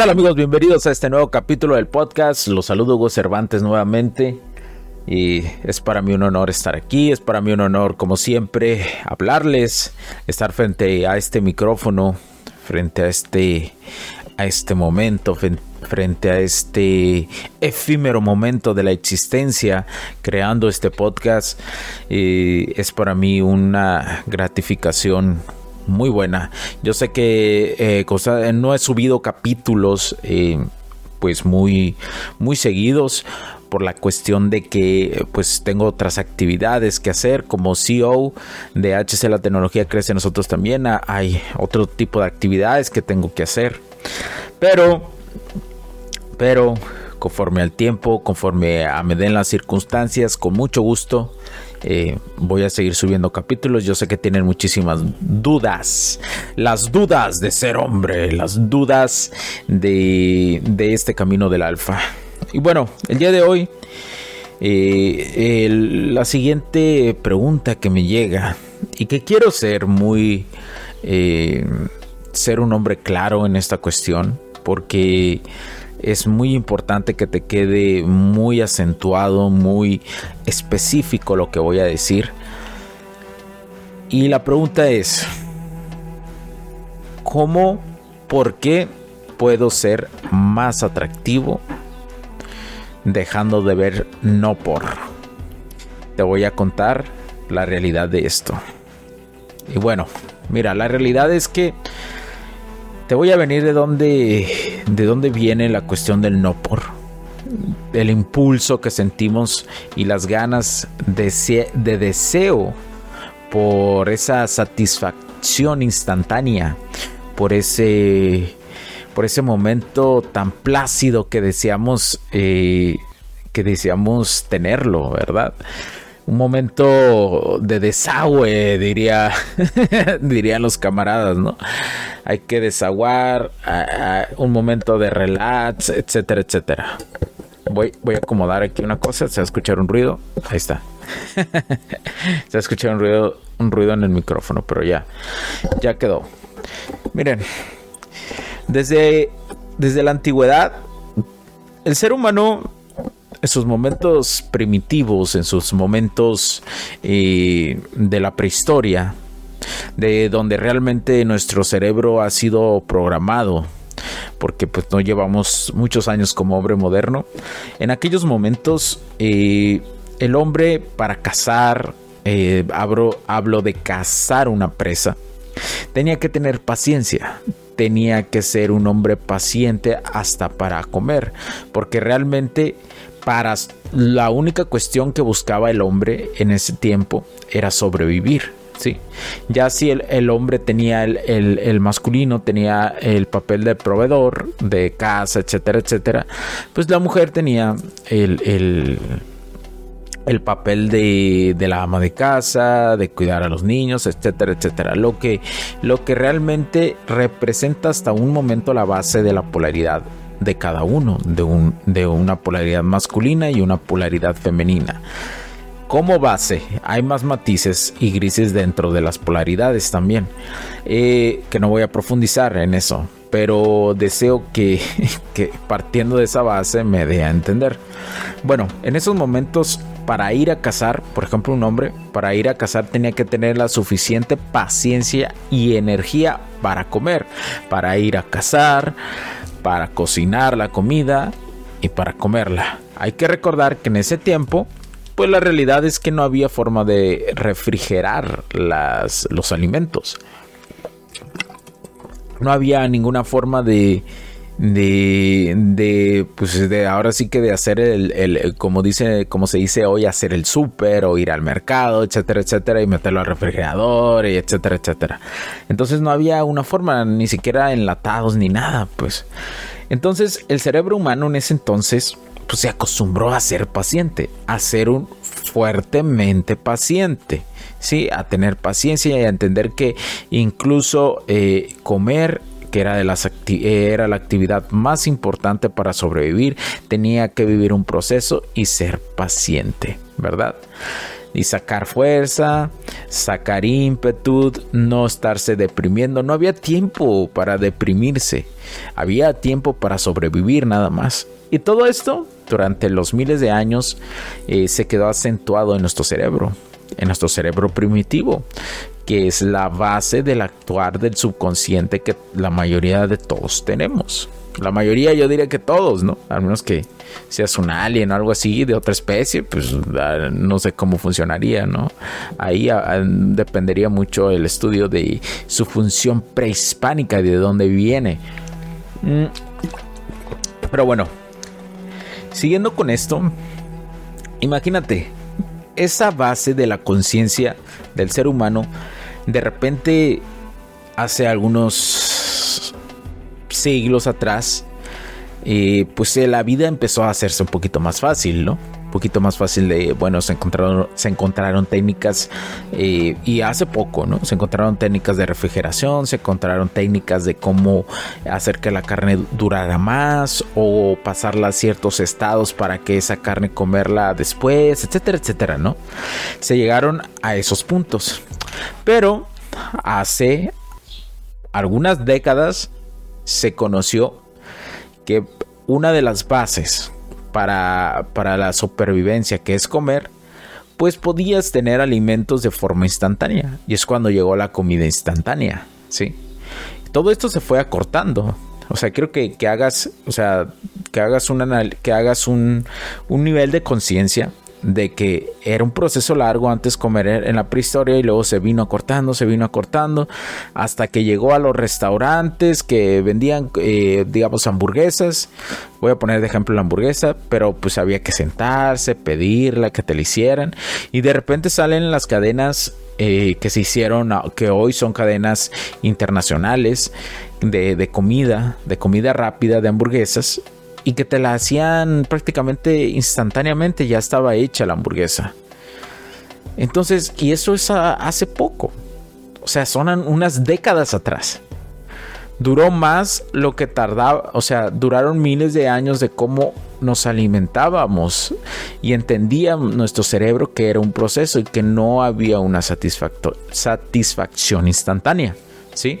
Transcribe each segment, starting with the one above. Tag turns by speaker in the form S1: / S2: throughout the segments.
S1: Tal amigos? Bienvenidos a este nuevo capítulo del podcast. Los saludo Hugo Cervantes nuevamente. Y es para mí un honor estar aquí, es para mí un honor como siempre hablarles, estar frente a este micrófono, frente a este, a este momento, frente a este efímero momento de la existencia, creando este podcast. Y es para mí una gratificación muy buena. Yo sé que eh, no he subido capítulos eh, pues muy, muy seguidos por la cuestión de que pues tengo otras actividades que hacer como CEO de HC La Tecnología Crece nosotros también hay otro tipo de actividades que tengo que hacer pero pero conforme al tiempo conforme a me den las circunstancias con mucho gusto eh, voy a seguir subiendo capítulos. Yo sé que tienen muchísimas dudas. Las dudas de ser hombre. Las dudas de, este camino del alfa. Y bueno, el día de hoy, eh, la siguiente pregunta que me llega y que quiero ser muy... Eh, ser un hombre claro en esta cuestión porque es muy importante que te quede muy acentuado, muy específico lo que voy a decir. Y la pregunta es, ¿cómo, por qué puedo ser más atractivo dejando de ver no por? Te voy a contar la realidad de esto. Y bueno, mira, la realidad es que te voy a venir de dónde, de dónde viene la cuestión del no por. El impulso que sentimos y las ganas de, de deseo por esa satisfacción instantánea, por ese, por ese momento tan plácido que deseamos, eh, que deseamos tenerlo, ¿verdad? Un momento de desagüe, diría, dirían los camaradas, ¿no? Hay que desaguar, un momento de relax, etcétera, etcétera. Voy, voy a acomodar aquí una cosa, se va a escuchar un ruido, ahí está. se va a escuchar un ruido, un ruido en el micrófono, pero ya, ya quedó. Miren, desde, desde la antigüedad, el ser humano en sus momentos primitivos, en sus momentos eh, de la prehistoria, de donde realmente nuestro cerebro ha sido programado porque pues no llevamos muchos años como hombre moderno. En aquellos momentos eh, el hombre para cazar, eh, hablo de cazar una presa, tenía que tener paciencia, tenía que ser un hombre paciente hasta para comer, porque realmente para la única cuestión que buscaba el hombre en ese tiempo era sobrevivir. Sí, ya si el, hombre tenía el, masculino, tenía el papel de proveedor, de casa, etcétera, etcétera, pues la mujer tenía el, el papel de, de, la ama de casa, de cuidar a los niños, etcétera, etcétera. Lo que, lo que realmente representa hasta un momento la base de la polaridad de cada uno, de, un, de una polaridad masculina y una polaridad femenina. Como base, hay más matices y grises dentro de las polaridades también, eh, que no voy a profundizar en eso, pero deseo que, que partiendo de esa base me dé a entender. Bueno, en esos momentos para ir a cazar, por ejemplo, un hombre, para ir a cazar tenía que tener la suficiente paciencia y energía para comer, para ir a cazar, para cocinar la comida y para comerla. Hay que recordar que en ese tiempo, pues la realidad es que no había forma de refrigerar las, los alimentos. No había ninguna forma de, de, de, pues de ahora sí que de hacer el, el, como dice, como se dice hoy, hacer el súper o ir al mercado, etcétera, etcétera, y meterlo al refrigerador, y etcétera, etcétera. Entonces no había una forma, ni siquiera enlatados ni nada, pues. Entonces el cerebro humano en ese entonces, pues se acostumbró a ser paciente, a ser un fuertemente paciente. Sí, a tener paciencia y a entender que incluso eh, comer que era, de las era la actividad más importante para sobrevivir, tenía que vivir un proceso y ser paciente, ¿verdad? y sacar fuerza, sacar ímpetu, no estarse deprimiendo. No había tiempo para deprimirse, había tiempo para sobrevivir nada más. Y todo esto durante los miles de años eh, se quedó acentuado en nuestro cerebro, en nuestro cerebro primitivo, que es la base del actuar del subconsciente que la mayoría de todos tenemos. La mayoría yo diría que todos, ¿no? Al menos que seas un alien o algo así de otra especie, pues ah, no sé cómo funcionaría, ¿no? Ahí ah, ah, dependería mucho el estudio de su función prehispánica y de dónde viene. Mm. Pero bueno, siguiendo con esto, imagínate, esa base de la conciencia del ser humano de repente, hace algunos siglos atrás, eh, pues eh, la vida empezó a hacerse un poquito más fácil, ¿no? Poquito más fácil de, bueno, se encontraron, se encontraron técnicas eh, y hace poco, ¿no? Se encontraron técnicas de refrigeración, se encontraron técnicas de cómo hacer que la carne durara más o pasarla a ciertos estados para que esa carne comerla después, etcétera, etcétera, ¿no? Se llegaron a esos puntos. Pero hace algunas décadas se conoció que una de las bases para, para la supervivencia, que es comer, pues podías tener alimentos de forma instantánea. Y es cuando llegó la comida instantánea, ¿sí? Todo esto se fue acortando. O sea, quiero que, hagas, o sea, que hagas, que hagas un, un nivel de conciencia de que era un proceso largo antes comer en la prehistoria y luego se vino acortando, se vino acortando hasta que llegó a los restaurantes que vendían, eh, digamos, hamburguesas. Voy a poner de ejemplo la hamburguesa, pero pues había que sentarse, pedirla, que te la hicieran y de repente salen las cadenas eh, que se hicieron, que hoy son cadenas internacionales de, de comida, de comida rápida, de hamburguesas y que te la hacían prácticamente instantáneamente, ya estaba hecha la hamburguesa. Entonces, y eso es hace poco, o sea, son unas décadas atrás. Duró más lo que tardaba, o sea, duraron miles de años de cómo nos alimentábamos y entendía nuestro cerebro que era un proceso y que no había una satisfacción instantánea, ¿sí?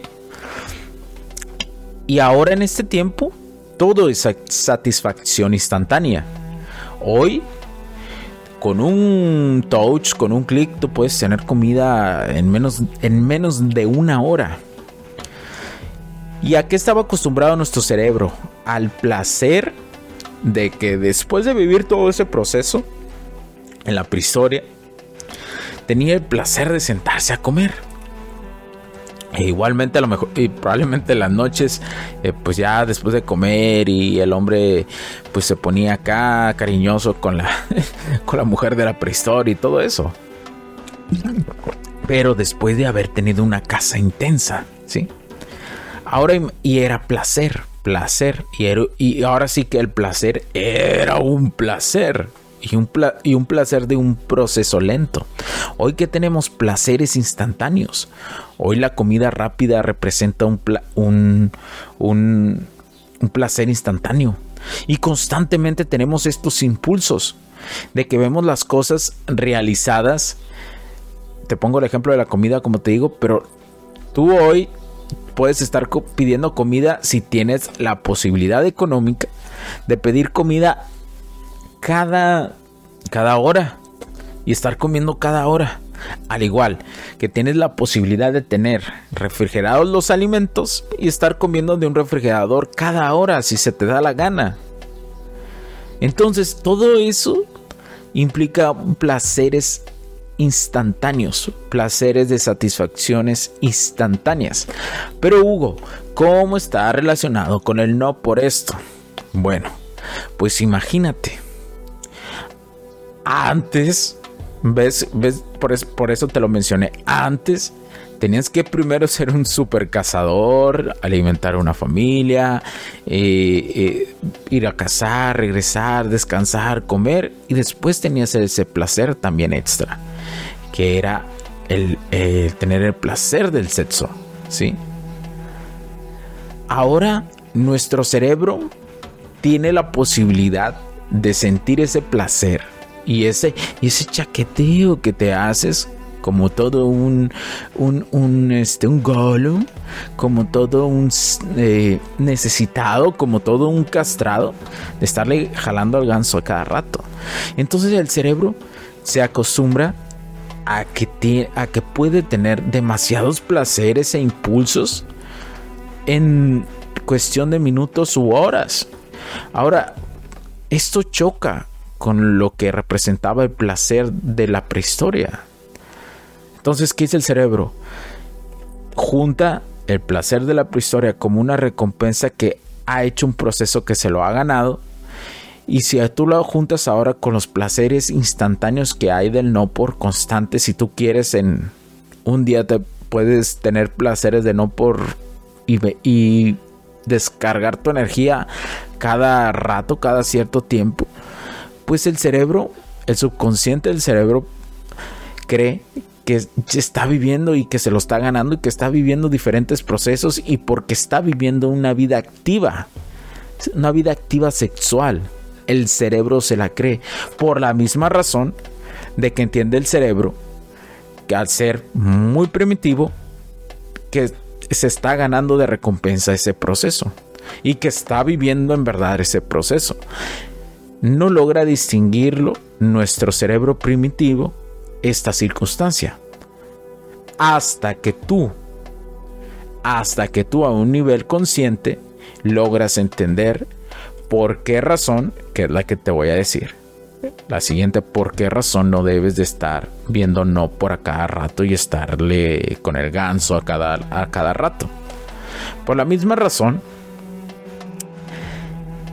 S1: Y ahora en este tiempo todo es satisfacción instantánea. Hoy, con un touch, con un clic, tú puedes tener comida en menos, en menos de una hora. ¿Y a qué estaba acostumbrado nuestro cerebro? Al placer de que después de vivir todo ese proceso en la prehistoria, tenía el placer de sentarse a comer. Igualmente a lo mejor y probablemente las noches eh, pues ya después de comer y el hombre pues se ponía acá cariñoso con la con la mujer de la prehistoria y todo eso. Pero después de haber tenido una casa intensa sí ahora y era placer placer y, y ahora sí que el placer era un placer y un, y un placer de un proceso lento. Hoy que tenemos placeres instantáneos. Hoy la comida rápida representa un, un, un, un placer instantáneo. Y constantemente tenemos estos impulsos de que vemos las cosas realizadas. Te pongo el ejemplo de la comida, como te digo, pero tú hoy puedes estar pidiendo comida si tienes la posibilidad económica de pedir comida cada, cada hora. y estar comiendo cada hora. Al igual que tienes la posibilidad de tener refrigerados los alimentos y estar comiendo de un refrigerador cada hora si se te da la gana. Entonces todo eso implica placeres instantáneos, placeres de satisfacciones instantáneas. Pero Hugo, ¿cómo está relacionado con el no por esto? Bueno, pues imagínate. Antes, ves, ves, por, eso te lo mencioné. Antes tenías que primero ser un super cazador, alimentar una familia, eh, eh, ir a cazar, regresar, descansar, comer y después tenías ese placer también extra, que era el tener el placer del sexo, ¿sí? Ahora nuestro cerebro tiene la posibilidad de sentir ese placer y ese, ese chaqueteo que te haces como todo un, un, un, este, un golem, como todo un eh, necesitado, como todo un castrado, de estarle jalando al ganso a cada rato. Entonces el cerebro se acostumbra a que, a que puede tener demasiados placeres e impulsos en cuestión de minutos u horas. Ahora, esto choca con lo que representaba el placer de la prehistoria. Entonces, ¿qué es el cerebro? Junta el placer de la prehistoria como una recompensa que ha hecho un proceso que se lo ha ganado. Y si tú lo juntas ahora con los placeres instantáneos que hay del no por constante, si tú quieres en un día te puedes tener placeres de no por y, y descargar tu energía cada rato, cada cierto tiempo, pues el cerebro, el subconsciente del cerebro cree que está viviendo y que se lo está ganando y que está viviendo diferentes procesos y porque está viviendo una vida activa, una vida activa sexual. El cerebro se la cree por la misma razón de que entiende el cerebro que al ser muy primitivo, que se está ganando de recompensa ese proceso y que está viviendo en verdad ese proceso. No logra distinguirlo nuestro cerebro primitivo esta circunstancia. Hasta que tú, hasta que tú a un nivel consciente logras entender por qué razón, que es la que te voy a decir. La siguiente, ¿por qué razón no debes de estar viendo no por a cada rato y estarle con el ganso a cada, a cada rato? Por la misma razón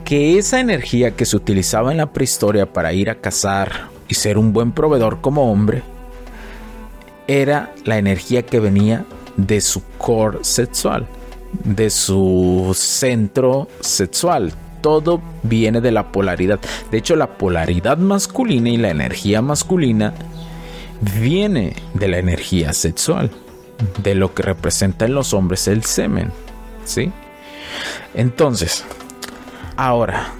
S1: que esa energía que se utilizaba en la prehistoria para ir a cazar y ser un buen proveedor como hombre, era la energía que venía de su core sexual, de su centro sexual, todo viene de la polaridad. De hecho, la polaridad masculina y la energía masculina viene de la energía sexual, de lo que representa en los hombres el semen. ¿Sí? Entonces, ahora,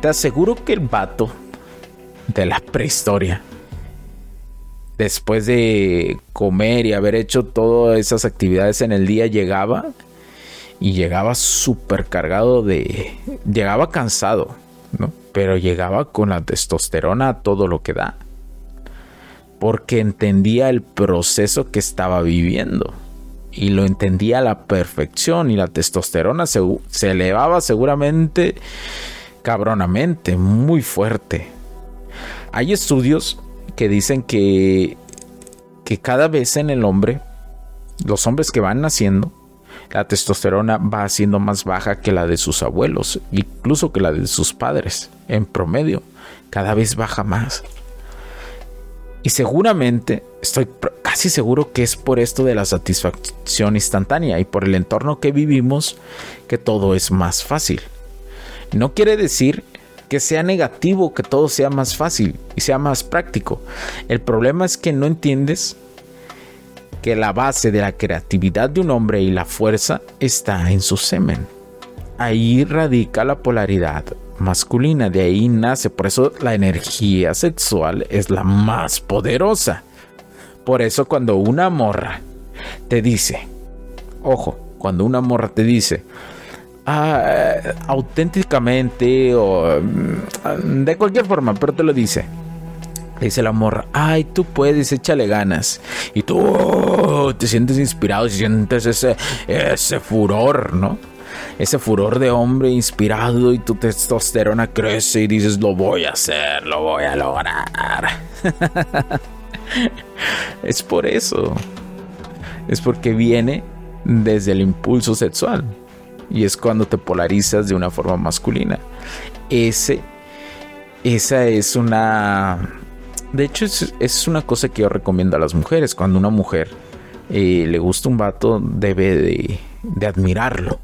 S1: te aseguro que el vato de la prehistoria, después de comer y haber hecho todas esas actividades en el día, llegaba y llegaba súper cargado de... llegaba cansado, ¿no? Pero llegaba con la testosterona a todo lo que da. Porque entendía el proceso que estaba viviendo. Y lo entendía a la perfección. Y la testosterona se, elevaba seguramente cabronamente, muy fuerte. Hay estudios que dicen que, que cada vez en el hombre, los hombres que van naciendo, la testosterona va siendo más baja que la de sus abuelos, incluso que la de sus padres, en promedio, cada vez baja más. Y seguramente, estoy casi seguro que es por esto de la satisfacción instantánea y por el entorno que vivimos que todo es más fácil. No quiere decir que sea negativo que todo sea más fácil y sea más práctico. El problema es que no entiendes que la base de la creatividad de un hombre y la fuerza está en su semen. Ahí radica la polaridad masculina, de ahí nace, por eso la energía sexual es la más poderosa. Por eso cuando una morra te dice, ojo, cuando una morra te dice, ah, auténticamente o mm, de cualquier forma, pero te lo dice, dice la morra, ay, tú puedes, échale ganas. Y tú oh, te sientes inspirado sientes ese, ese furor, ¿no? Ese furor de hombre inspirado y tu testosterona crece y dices, lo voy a hacer, lo voy a lograr. es por eso. Es porque viene desde el impulso sexual. Y es cuando te polarizas de una forma masculina. Ese, esa es una de hecho, es, una cosa que yo recomiendo a las mujeres. Cuando una mujer eh, le gusta un vato, debe de, de admirarlo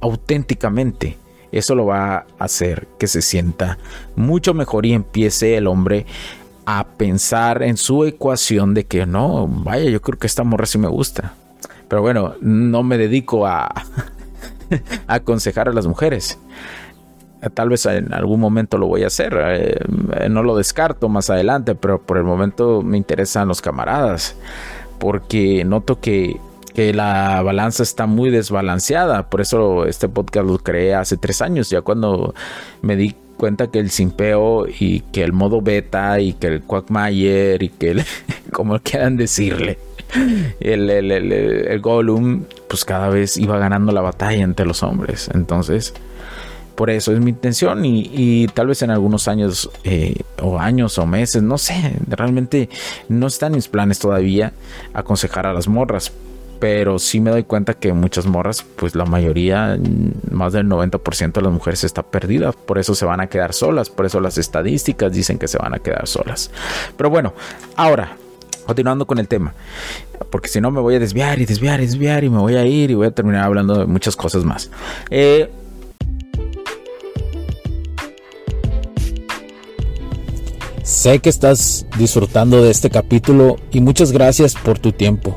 S1: auténticamente. Eso lo va a hacer que se sienta mucho mejor y empiece el hombre a pensar en su ecuación de que no, vaya, yo creo que esta morra sí me gusta. Pero bueno, no me dedico a, a aconsejar a las mujeres. Tal vez en algún momento lo voy a hacer. Eh, no lo descarto más adelante, pero por el momento me interesan los camaradas. Porque noto que, que la balanza está muy desbalanceada. Por eso este podcast lo creé hace tres años, ya cuando me di cuenta que el simpeo y que el modo beta y que el Quackmayer y que el, como quieran decirle, el, el, el, el pues cada vez iba ganando la batalla entre los hombres. Entonces, por eso es mi intención y, tal vez en algunos años eh, o años o meses, no sé, realmente no están mis planes todavía aconsejar a las morras. Pero sí me doy cuenta que muchas morras, pues la mayoría, más del 90% de las mujeres está perdida. Por eso se van a quedar solas. Por eso las estadísticas dicen que se van a quedar solas. Pero bueno, ahora, continuando con el tema. Porque si no me voy a desviar y desviar y desviar y me voy a ir y voy a terminar hablando de muchas cosas más. Eh, Sé que estás disfrutando de este capítulo y muchas gracias por tu tiempo.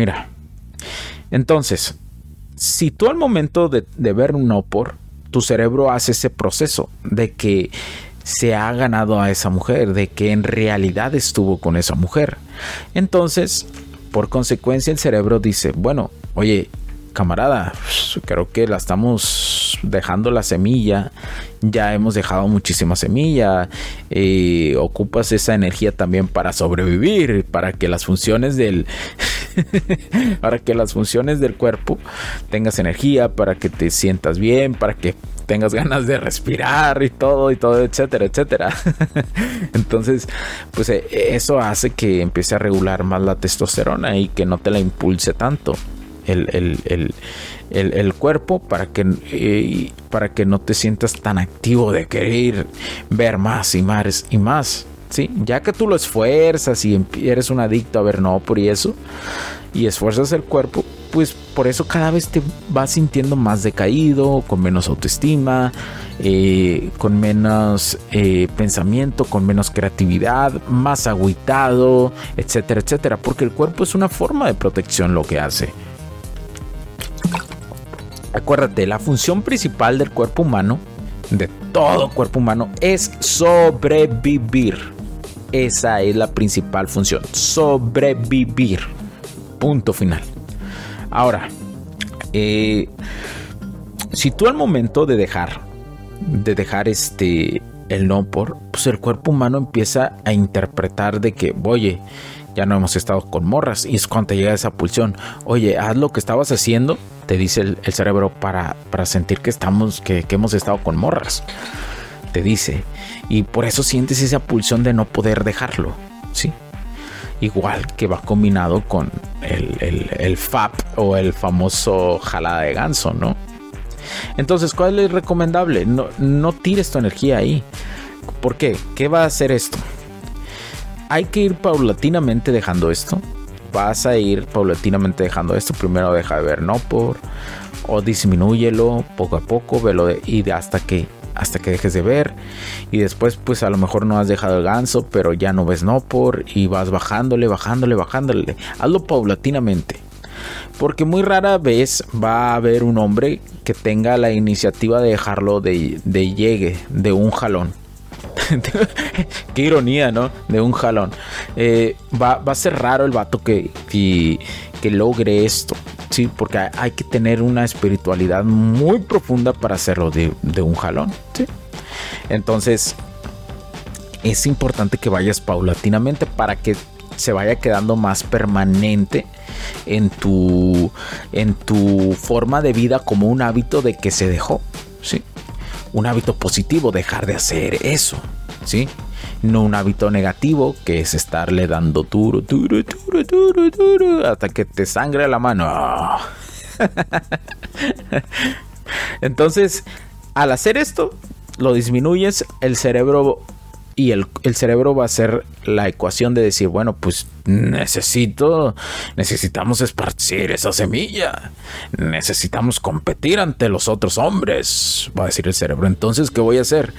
S1: Mira. Entonces, si tú al momento de, ver un no por, tu cerebro hace ese proceso de que se ha ganado a esa mujer, de que en realidad estuvo con esa mujer. Entonces, por consecuencia, el cerebro dice, bueno, oye, camarada, creo que la estamos dejando la semilla, ya hemos dejado muchísima semilla, eh, ocupas esa energía también para sobrevivir, para que las funciones del para que las funciones del cuerpo tengas energía, para que te sientas bien, para que tengas ganas de respirar y todo y todo, etcétera, etcétera. Entonces, pues eh, eso hace que empiece a regular más la testosterona y que no te la impulse tanto el, cuerpo para que, eh, para que no te sientas tan activo de querer ver más y más y más. ¿Sí? Ya que tú lo esfuerzas y eres un adicto a ver no por eso, y esfuerzas el cuerpo, pues por eso cada vez te vas sintiendo más decaído, con menos autoestima, eh, con menos eh, pensamiento, con menos creatividad, más agüitado, etcétera, etcétera, porque el cuerpo es una forma de protección lo que hace. Acuérdate, la función principal del cuerpo humano, de todo cuerpo humano, es sobrevivir. Esa es la principal función, sobrevivir. Punto final. Ahora, eh, si tú al momento de dejar, de dejar este, el no por, pues el cuerpo humano empieza a interpretar de que, oye, ya no hemos estado con morras. Y es cuando te llega esa pulsión. Oye, haz lo que estabas haciendo, te dice el, cerebro para, para, sentir que estamos, que, que, hemos estado con morras. Te dice. Y por eso sientes esa pulsión de no poder dejarlo. Sí. Igual que va combinado con el, el, el FAP o el famoso jalada de ganso, ¿no? Entonces, ¿cuál es recomendable? No, no tires tu energía ahí. ¿Por qué? ¿Qué va a hacer esto? Hay que ir paulatinamente dejando esto. Vas a ir paulatinamente dejando esto. Primero deja de ver no por. O disminúyelo poco a poco. Velo y hasta que hasta que dejes de ver y después pues a lo mejor no has dejado el ganso pero ya no ves no por y vas bajándole bajándole bajándole hazlo paulatinamente porque muy rara vez va a haber un hombre que tenga la iniciativa de dejarlo de, llegue, de un jalón. Qué ironía, ¿no? De un jalón. Eh, va, a ser raro el vato que, que, logre esto. Sí, porque hay que tener una espiritualidad muy profunda para hacerlo de, un jalón. ¿sí? Entonces, es importante que vayas paulatinamente para que se vaya quedando más permanente en tu, en tu forma de vida como un hábito de que se dejó, ¿sí? Un hábito positivo, dejar de hacer eso, ¿sí? No un hábito negativo que es estarle dando duro, duro, duro, duro, duro, hasta que te sangre la mano. Entonces, al hacer esto, lo disminuyes, el cerebro y el, cerebro va a hacer la ecuación de decir, bueno, pues necesito, necesitamos esparcir esa semilla, necesitamos competir ante los otros hombres, va a decir el cerebro. Entonces, ¿qué voy a hacer?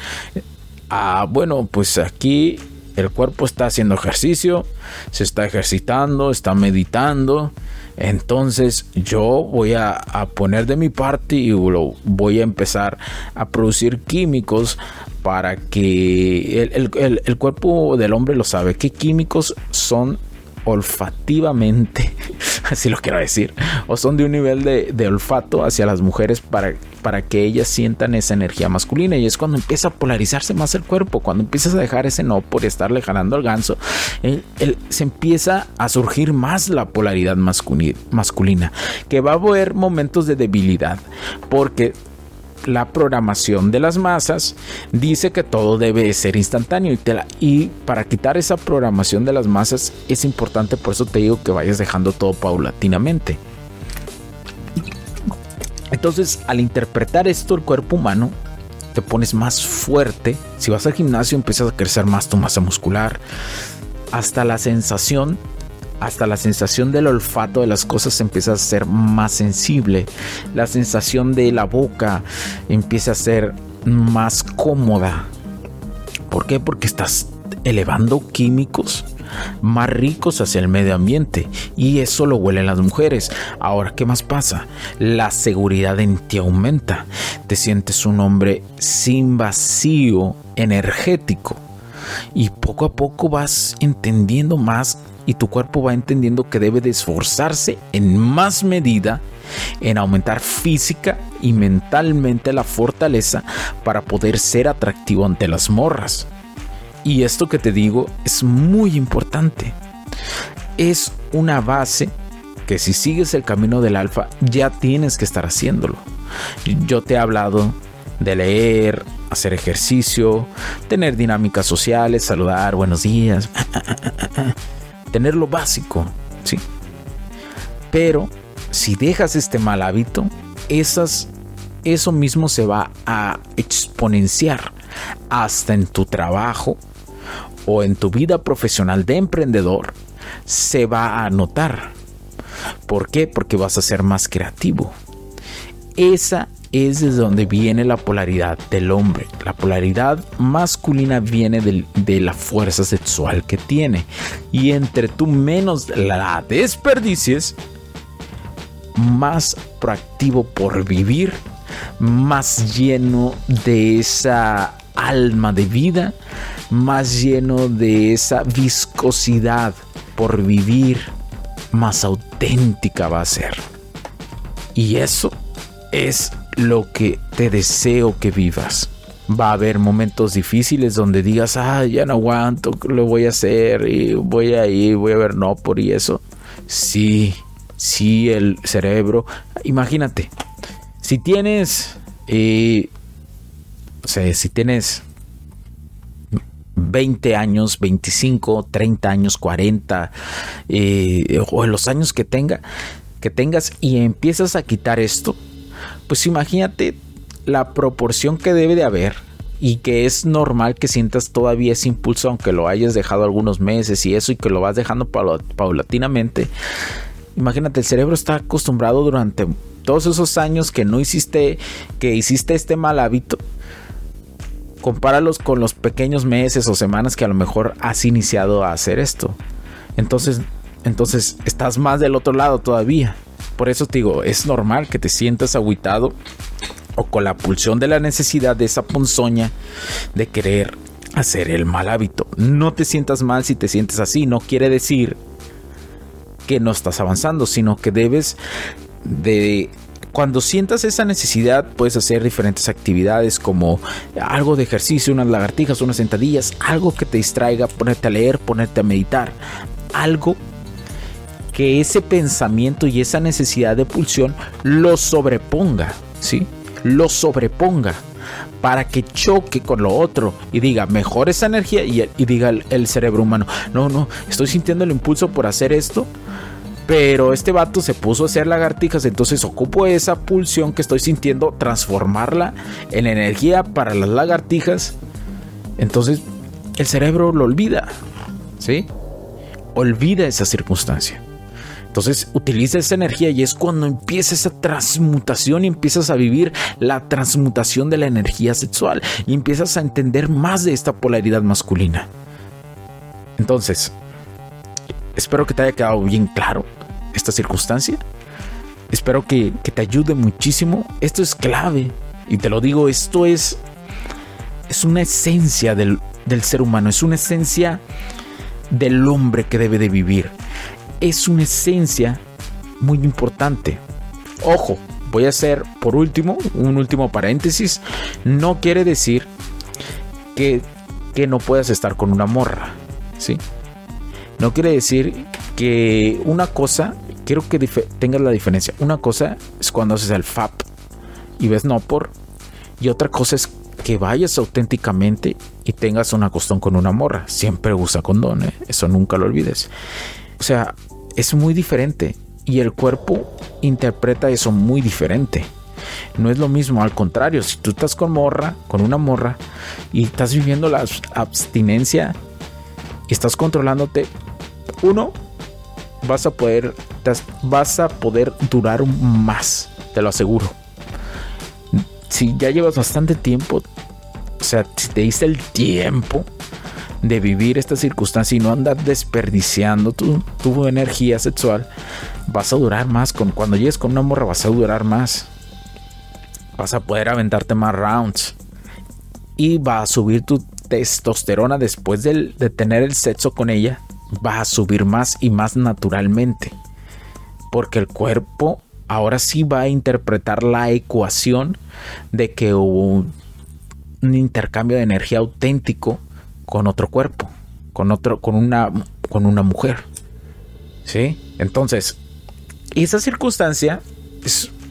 S1: Ah, bueno, pues aquí el cuerpo está haciendo ejercicio, se está ejercitando, está meditando. Entonces yo voy a, poner de mi parte y voy a empezar a producir químicos para que el, cuerpo del hombre lo sabe, qué químicos son olfativamente, así lo quiero decir, o son de un nivel de, olfato hacia las mujeres para, para que ellas sientan esa energía masculina. Y es cuando empieza a polarizarse más el cuerpo, cuando empiezas a dejar ese no por estarle jalando al ganso, se empieza a surgir más la polaridad masculina, que va a haber momentos de debilidad, porque la programación de las masas dice que todo debe ser instantáneo y, y, para quitar esa programación de las masas es importante, por eso te digo que vayas dejando todo paulatinamente. Entonces, al interpretar esto el cuerpo humano, te pones más fuerte. Si vas al gimnasio, empiezas a crecer más tu masa muscular. Hasta la sensación hasta la sensación del olfato de las cosas empieza a ser más sensible. La sensación de la boca empieza a ser más cómoda. ¿Por qué? Porque estás elevando químicos más ricos hacia el medio ambiente y eso lo huelen las mujeres. Ahora, ¿qué más pasa? La seguridad en ti aumenta. Te sientes un hombre sin vacío energético y poco a poco vas entendiendo más y tu cuerpo va entendiendo que debe de esforzarse en más medida en aumentar física y mentalmente la fortaleza para poder ser atractivo ante las morras. Y esto que te digo es muy importante. Es una base que si sigues el camino del alfa ya tienes que estar haciéndolo. Yo te he hablado de leer, hacer ejercicio, tener dinámicas sociales, saludar, buenos días tener lo básico, ¿sí? Pero si dejas este mal hábito, esas, eso mismo se va a exponenciar hasta en tu trabajo o en tu vida profesional de emprendedor, se va a notar. ¿Por qué? Porque vas a ser más creativo. Esa es de donde viene la polaridad del hombre. La polaridad masculina viene de, la fuerza sexual que tiene. Y entre tú menos la desperdicies, más proactivo por vivir, más lleno de esa alma de vida, más lleno de esa viscosidad por vivir, más auténtica va a ser. Y eso es lo que te deseo que vivas. Va a haber momentos difíciles donde digas, ah, ya no aguanto, lo voy a hacer voy a ir, voy a ver no por y eso. Sí, sí, el cerebro. Imagínate, si tienes, eh, o sea, si tienes 20 años, 25, 30 años, 40, eh, o los años que tenga, que tengas y empiezas a quitar esto, pues imagínate la proporción que debe de haber y que es normal que sientas todavía ese impulso aunque lo hayas dejado algunos meses y eso y que lo vas dejando paulatinamente. Imagínate, el cerebro está acostumbrado durante todos esos años que no hiciste, que hiciste este mal hábito. Compáralos con los pequeños meses o semanas que a lo mejor has iniciado a hacer esto. Entonces, entonces estás más del otro lado todavía. Por eso te digo, es normal que te sientas aguitado o con la pulsión de la necesidad de esa ponzoña de querer hacer el mal hábito. No te sientas mal si te sientes así, no quiere decir que no estás avanzando, sino que debes de cuando sientas esa necesidad, puedes hacer diferentes actividades como algo de ejercicio, unas lagartijas, unas sentadillas, algo que te distraiga, ponerte a leer, ponerte a meditar, algo que ese pensamiento y esa necesidad de pulsión lo sobreponga, ¿sí? Lo sobreponga para que choque con lo otro y diga mejor esa energía y, diga el, cerebro humano, no, no, estoy sintiendo el impulso por hacer esto, pero este vato se puso a hacer lagartijas, entonces ocupo esa pulsión que estoy sintiendo, transformarla en energía para las lagartijas. Entonces el cerebro lo olvida, ¿sí? Olvida esa circunstancia. Entonces utiliza esa energía y es cuando empieza esa transmutación y empiezas a vivir la transmutación de la energía sexual y empiezas a entender más de esta polaridad masculina. Entonces, espero que te haya quedado bien claro esta circunstancia. Espero que, te ayude muchísimo. Esto es clave. Y te lo digo, esto es, es una esencia del, del ser humano. Es una esencia del hombre que debe de vivir es una esencia muy importante. Ojo, voy a hacer por último un último paréntesis. No quiere decir que, que no puedas estar con una morra, ¿sí? No quiere decir que una cosa, quiero que tengas la diferencia. Una cosa es cuando haces el FAP y ves no por, y otra cosa es que vayas auténticamente y tengas una costón con una morra. Siempre usa condón, ¿eh? eso nunca lo olvides. O sea, es muy diferente y el cuerpo interpreta eso muy diferente. No es lo mismo, al contrario, si tú estás con morra, con una morra y estás viviendo la abstinencia y estás controlándote, uno, vas a poder, vas a poder durar más, te lo aseguro. Si ya llevas bastante tiempo, o sea, si te diste el tiempo, de vivir esta circunstancia y no andar desperdiciando tu, tu energía sexual, vas a durar más. Con, cuando llegues con una morra, vas a durar más. Vas a poder aventarte más rounds. Y va a subir tu testosterona después de, de tener el sexo con ella. Va a subir más y más naturalmente. Porque el cuerpo ahora sí va a interpretar la ecuación de que hubo un intercambio de energía auténtico con otro cuerpo, con otro, con una, con una mujer. ¿Sí? Entonces, esa circunstancia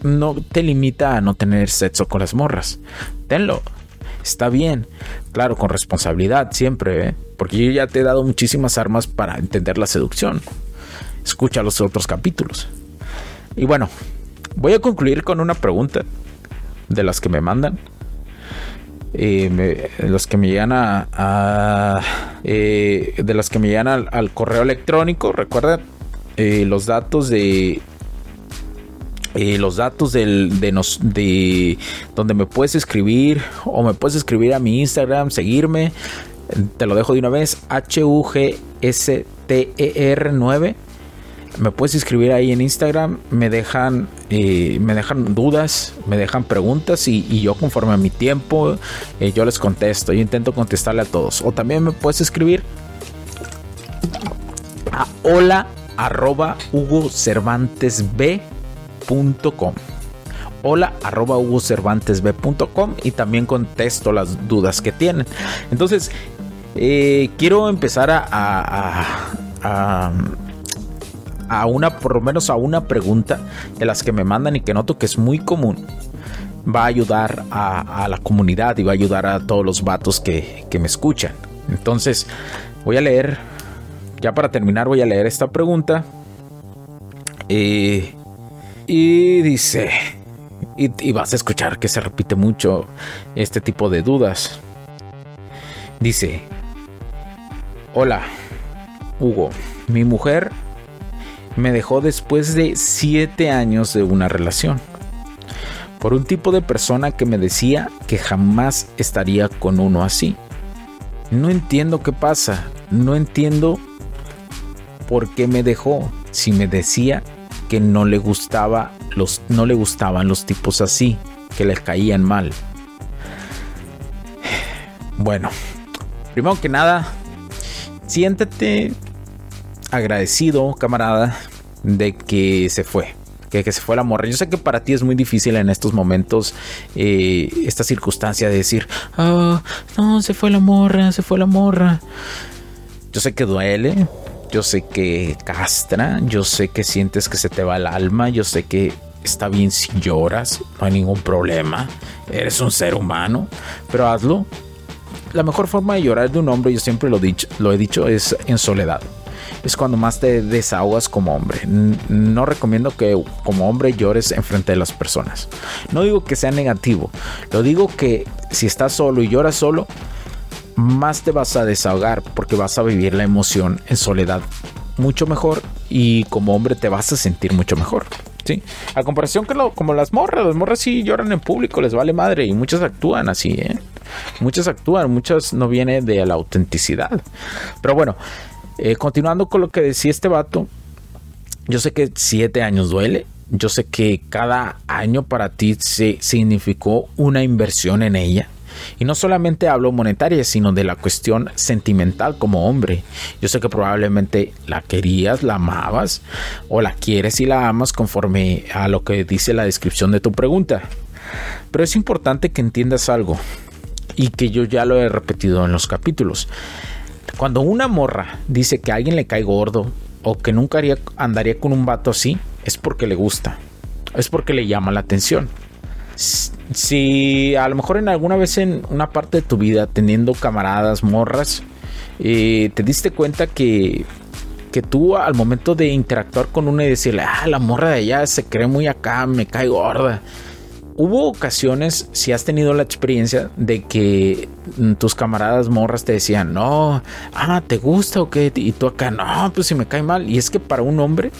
S1: no te limita a no tener sexo con las morras. Tenlo. Está bien. Claro, con responsabilidad siempre, ¿eh? Porque yo ya te he dado muchísimas armas para entender la seducción. Escucha los otros capítulos. Y bueno, voy a concluir con una pregunta de las que me mandan eh, los que me llegan a, eh, de las que me llegan al, correo electrónico recuerda eh, los datos de los datos de, donde me puedes escribir o me puedes escribir a mi Instagram, seguirme. Te lo dejo de una vez. H-U-G-S-T-E-R 9 me puedes escribir ahí en Instagram, me dejan, eh, me dejan dudas, me dejan preguntas y, yo conforme a mi tiempo eh, yo les contesto, yo intento contestarle a todos. O también me puedes escribir a hola arroba hugo cervantes hola arroba hugocervantesb.com y también contesto las dudas que tienen. Entonces, eh, quiero empezar a, a, a, una, por lo menos a una pregunta de las que me mandan y que noto que es muy común. Va a ayudar a, la comunidad y va a ayudar a todos los vatos que, que me escuchan. Entonces, voy a leer, ya para terminar, voy a leer esta pregunta. Eh, y dice, y, vas a escuchar que se repite mucho este tipo de dudas. Dice, hola, Hugo, mi mujer me dejó después de siete años de una relación. Por un tipo de persona que me decía que jamás estaría con uno así. No entiendo qué pasa, no entiendo por qué me dejó si me decía que no le gustaba los no le gustaban los tipos así, que les caían mal. Bueno, primero que nada, siéntate agradecido, camarada, de que se fue. Que, que, se fue la morra. Yo sé que para ti es muy difícil en estos momentos eh, esta circunstancia de decir, ah, no, se fue la morra, se fue la morra. Yo sé que duele, yo sé que castra, yo sé que sientes que se te va el alma, yo sé que está bien si lloras, no hay ningún problema, eres un ser humano, pero hazlo. La mejor forma de llorar de un hombre, yo siempre lo, dicho, lo he dicho, es en soledad. Es cuando más te desahogas como hombre. No recomiendo que como hombre llores enfrente de las personas. No digo que sea negativo. Lo digo que si estás solo y lloras solo, más te vas a desahogar porque vas a vivir la emoción en soledad mucho mejor y como hombre te vas a sentir mucho mejor. ¿sí? A comparación que lo, como las morras, las morras sí lloran en público, les vale madre y muchas actúan así, ¿eh? Muchas actúan, muchas no viene de la autenticidad. Pero bueno, eh, continuando con lo que decía este vato, yo sé que siete años duele, yo sé que cada año para ti se significó una inversión en ella y no solamente hablo monetaria, sino de la cuestión sentimental como hombre. Yo sé que probablemente la querías, la amabas o la quieres y la amas conforme a lo que dice la descripción de tu pregunta. Pero es importante que entiendas algo y que yo ya lo he repetido en los capítulos. Cuando una morra dice que a alguien le cae gordo o que nunca andaría con un vato así, es porque le gusta, es porque le llama la atención si a lo mejor en alguna vez en una parte de tu vida teniendo camaradas, morras, eh, te diste cuenta que, que tú al momento de interactuar con una y decirle, ah, la morra de allá se cree muy acá, me cae gorda. Hubo ocasiones, si has tenido la experiencia de que tus camaradas morras te decían, no, ah, ¿te gusta o qué? Y tú acá, no, pues si me cae mal. Y es que para un hombre,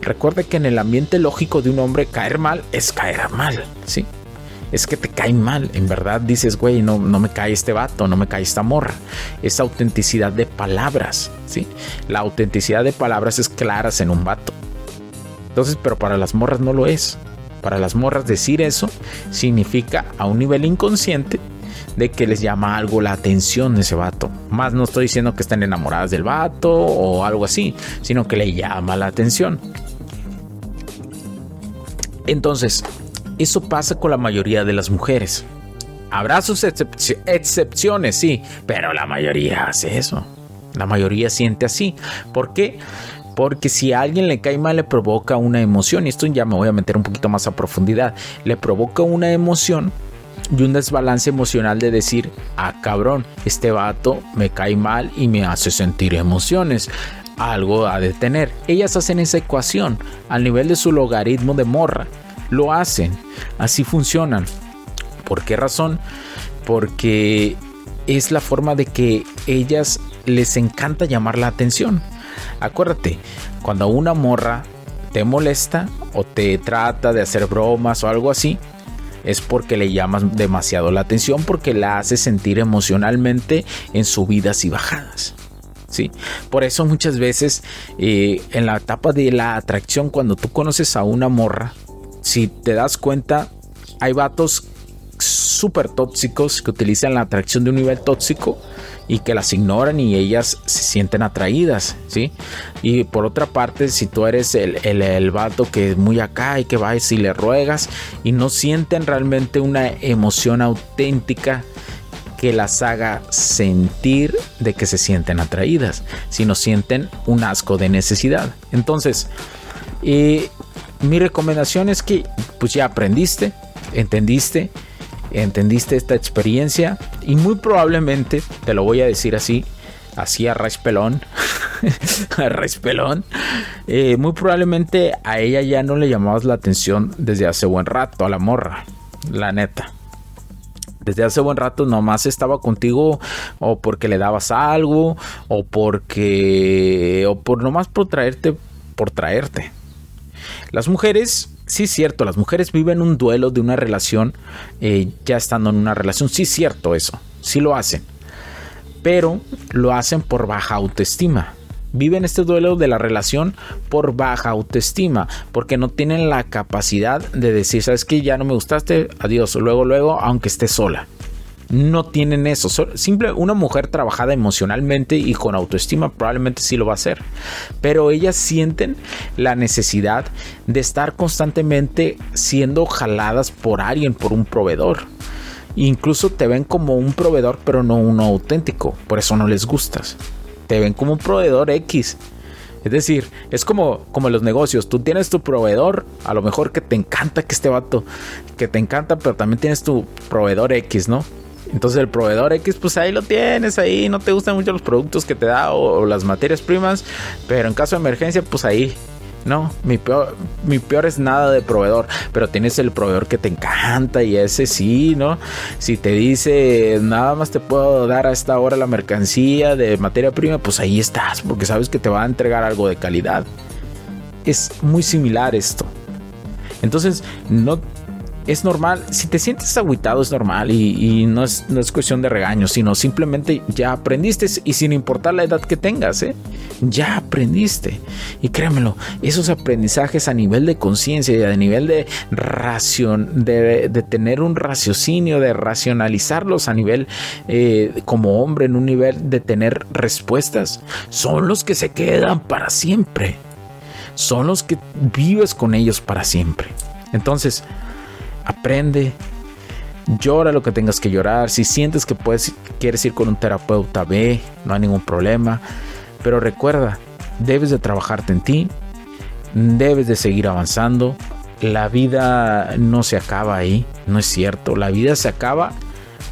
S1: recuerde que en el ambiente lógico de un hombre caer mal es caer mal, ¿sí? Es que te cae mal. En verdad dices, güey, no, no me cae este vato, no me cae esta morra. Es autenticidad de palabras, ¿sí? La autenticidad de palabras es claras en un vato. Entonces, pero para las morras no lo es. Para las morras decir eso significa a un nivel inconsciente de que les llama algo la atención de ese vato. Más no estoy diciendo que estén enamoradas del vato o algo así, sino que le llama la atención. Entonces, eso pasa con la mayoría de las mujeres. Habrá sus excepciones, sí, pero la mayoría hace eso. La mayoría siente así. ¿Por qué? Porque si a alguien le cae mal le provoca una emoción, y esto ya me voy a meter un poquito más a profundidad, le provoca una emoción y un desbalance emocional de decir, ah cabrón, este vato me cae mal y me hace sentir emociones. Algo ha de tener. Ellas hacen esa ecuación al nivel de su logaritmo de morra lo hacen, así funcionan. ¿Por qué razón? Porque es la forma de que ellas les encanta llamar la atención. Acuérdate, cuando una morra te molesta o te trata de hacer bromas o algo así, es porque le llamas demasiado la atención, porque la hace sentir emocionalmente en subidas y bajadas. ¿Sí? Por eso muchas veces eh, en la etapa de la atracción, cuando tú conoces a una morra, si te das cuenta, hay vatos súper tóxicos que utilizan la atracción de un nivel tóxico y que las ignoran y ellas se sienten atraídas, ¿sí? Y por otra parte, si tú eres el, el, vato que es muy acá y que va y le ruegas y no sienten realmente una emoción auténtica que las haga sentir de que se sienten atraídas, sino sienten un asco de necesidad. Entonces, eh, mi recomendación es que pues ya aprendiste, entendiste, entendiste esta experiencia y muy probablemente, te lo voy a decir así, así a pelón, pelón, eh, muy probablemente a ella ya no le llamabas la atención desde hace buen rato, a la morra, la neta. Desde hace buen rato nomás estaba contigo o porque le dabas algo o porque o por nomás por traerte por traerte. Las mujeres sí es cierto, las mujeres viven un duelo de una relación eh, ya estando en una relación. Sí es cierto eso, sí lo hacen. Pero lo hacen por baja autoestima. Viven este duelo de la relación por baja autoestima, porque no tienen la capacidad de decir, sabes que ya no me gustaste, adiós, luego, luego, aunque esté sola no tienen eso. Simple, una mujer trabajada emocionalmente y con autoestima probablemente sí lo va a hacer. Pero ellas sienten la necesidad de estar constantemente siendo jaladas por alguien, por un proveedor. Incluso te ven como un proveedor, pero no uno auténtico. Por eso no les gustas. Te ven como un proveedor X. Es decir, es como, como los negocios. Tú tienes tu proveedor, a lo mejor que te encanta que este vato, que te encanta, pero también tienes tu proveedor X, ¿no? Entonces el proveedor X, pues ahí lo tienes, ahí no te gustan mucho los productos que te da o, las materias primas, pero en caso de emergencia, pues ahí no, mi peor, mi peor es nada de proveedor, pero tienes el proveedor que te encanta y ese sí, ¿no? Si te dice nada más te puedo dar a esta hora la mercancía de materia prima, pues ahí estás, porque sabes que te va a entregar algo de calidad. Es muy similar esto. Entonces, no es normal, si te sientes agüitado es normal y, no, es, cuestión de regaño, sino simplemente ya aprendiste y sin importar la edad que tengas, ¿eh? ya aprendiste. Y créamelo, esos aprendizajes a nivel de conciencia y a nivel de ración, de, tener un raciocinio, de racionalizarlos a nivel eh, como hombre, en un nivel de tener respuestas, son los que se quedan para siempre. Son los que vives con ellos para siempre. Entonces, aprende, llora lo que tengas que llorar. Si sientes que puedes, quieres ir con un terapeuta, ve, no hay ningún problema. Pero recuerda, debes de trabajarte en ti, debes de seguir avanzando. La vida no se acaba ahí, no es cierto. La vida se acaba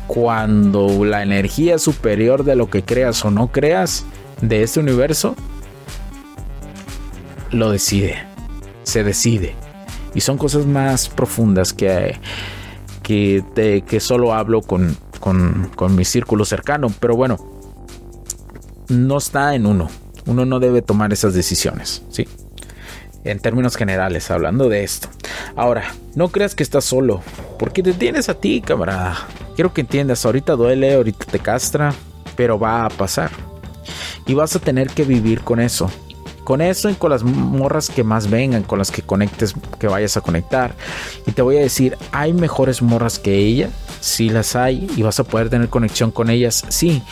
S1: cuando la energía superior de lo que creas o no creas de este universo lo decide, se decide. Y son cosas más profundas que, que, que solo hablo con, con, mi círculo cercano. Pero bueno, no está en uno. Uno no debe tomar esas decisiones, ¿sí? En términos generales, hablando de esto. Ahora, no creas que estás solo, porque te tienes a ti, camarada. Quiero que entiendas, ahorita duele, ahorita te castra, pero va a pasar. Y vas a tener que vivir con eso con eso y con las morras que más vengan, con las que conectes, que vayas a conectar. Y te voy a decir, hay mejores morras que ella, sí las hay y vas a poder tener conexión con ellas, sí,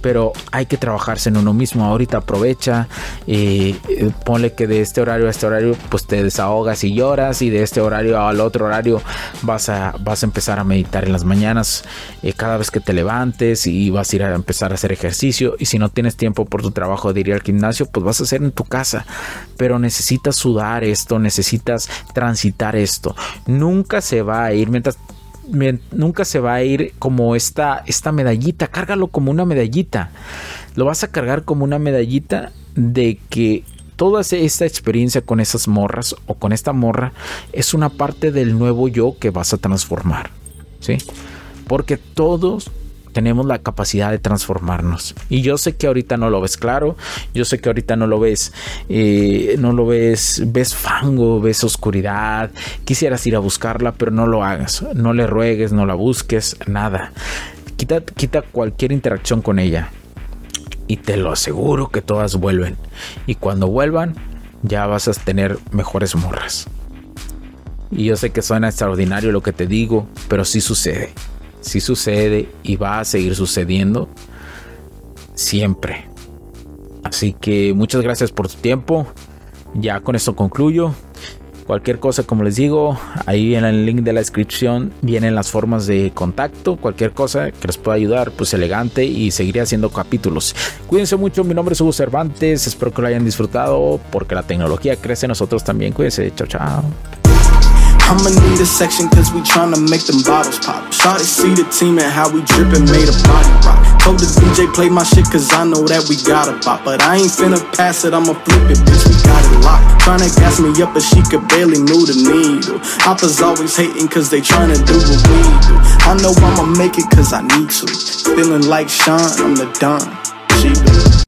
S1: pero hay que trabajarse en uno mismo. Ahorita aprovecha, y eh, ponle que de este horario a este horario, pues te desahogas y lloras, y de este horario al otro horario vas a, vas a empezar a meditar en las mañanas eh, cada vez que te levantes y vas a ir a empezar a hacer ejercicio. Y si no tienes tiempo por tu trabajo de ir al gimnasio, pues vas a hacer en tu casa pero necesitas sudar esto, necesitas transitar esto. Nunca se va a ir mientras nunca se va a ir como esta, esta medallita, cárgalo como una medallita. Lo vas a cargar como una medallita de que toda esta experiencia con esas morras o con esta morra es una parte del nuevo yo que vas a transformar. ¿Sí? Porque todos tenemos la capacidad de transformarnos. Y yo sé que ahorita no lo ves claro, yo sé que ahorita no lo ves, eh, no lo ves, ves fango, ves oscuridad, quisieras ir a buscarla, pero no lo hagas, no le ruegues, no la busques, nada. Quita, quita cualquier interacción con ella. Y te lo aseguro que todas vuelven. Y cuando vuelvan, ya vas a tener mejores morras. Y yo sé que suena extraordinario lo que te digo, pero sí sucede si sucede y va a seguir sucediendo. siempre. Así que muchas gracias por tu tiempo. Ya con esto concluyo. Cualquier cosa, como les digo, ahí en el link de la descripción vienen las formas de contacto. Cualquier cosa que les pueda ayudar, pues elegante y seguiré haciendo capítulos. Cuídense mucho, mi nombre es Hugo Cervantes. Espero que lo hayan disfrutado porque la tecnología crece, nosotros también. Cuídense, chao, chao. I'ma need a section cause we tryna make them bottles pop. Shawty see the team and how we drippin' made a body rock. Told the DJ play my shit cause I know that we got a pop. But I ain't finna pass it, I'ma flip it, bitch, we got it locked. Tryna gas me up but she could barely move the needle. Hoppers always hating cause they tryna do what we do. I know I'ma make it cause I need to. Feeling like Sean, I'm the Don. She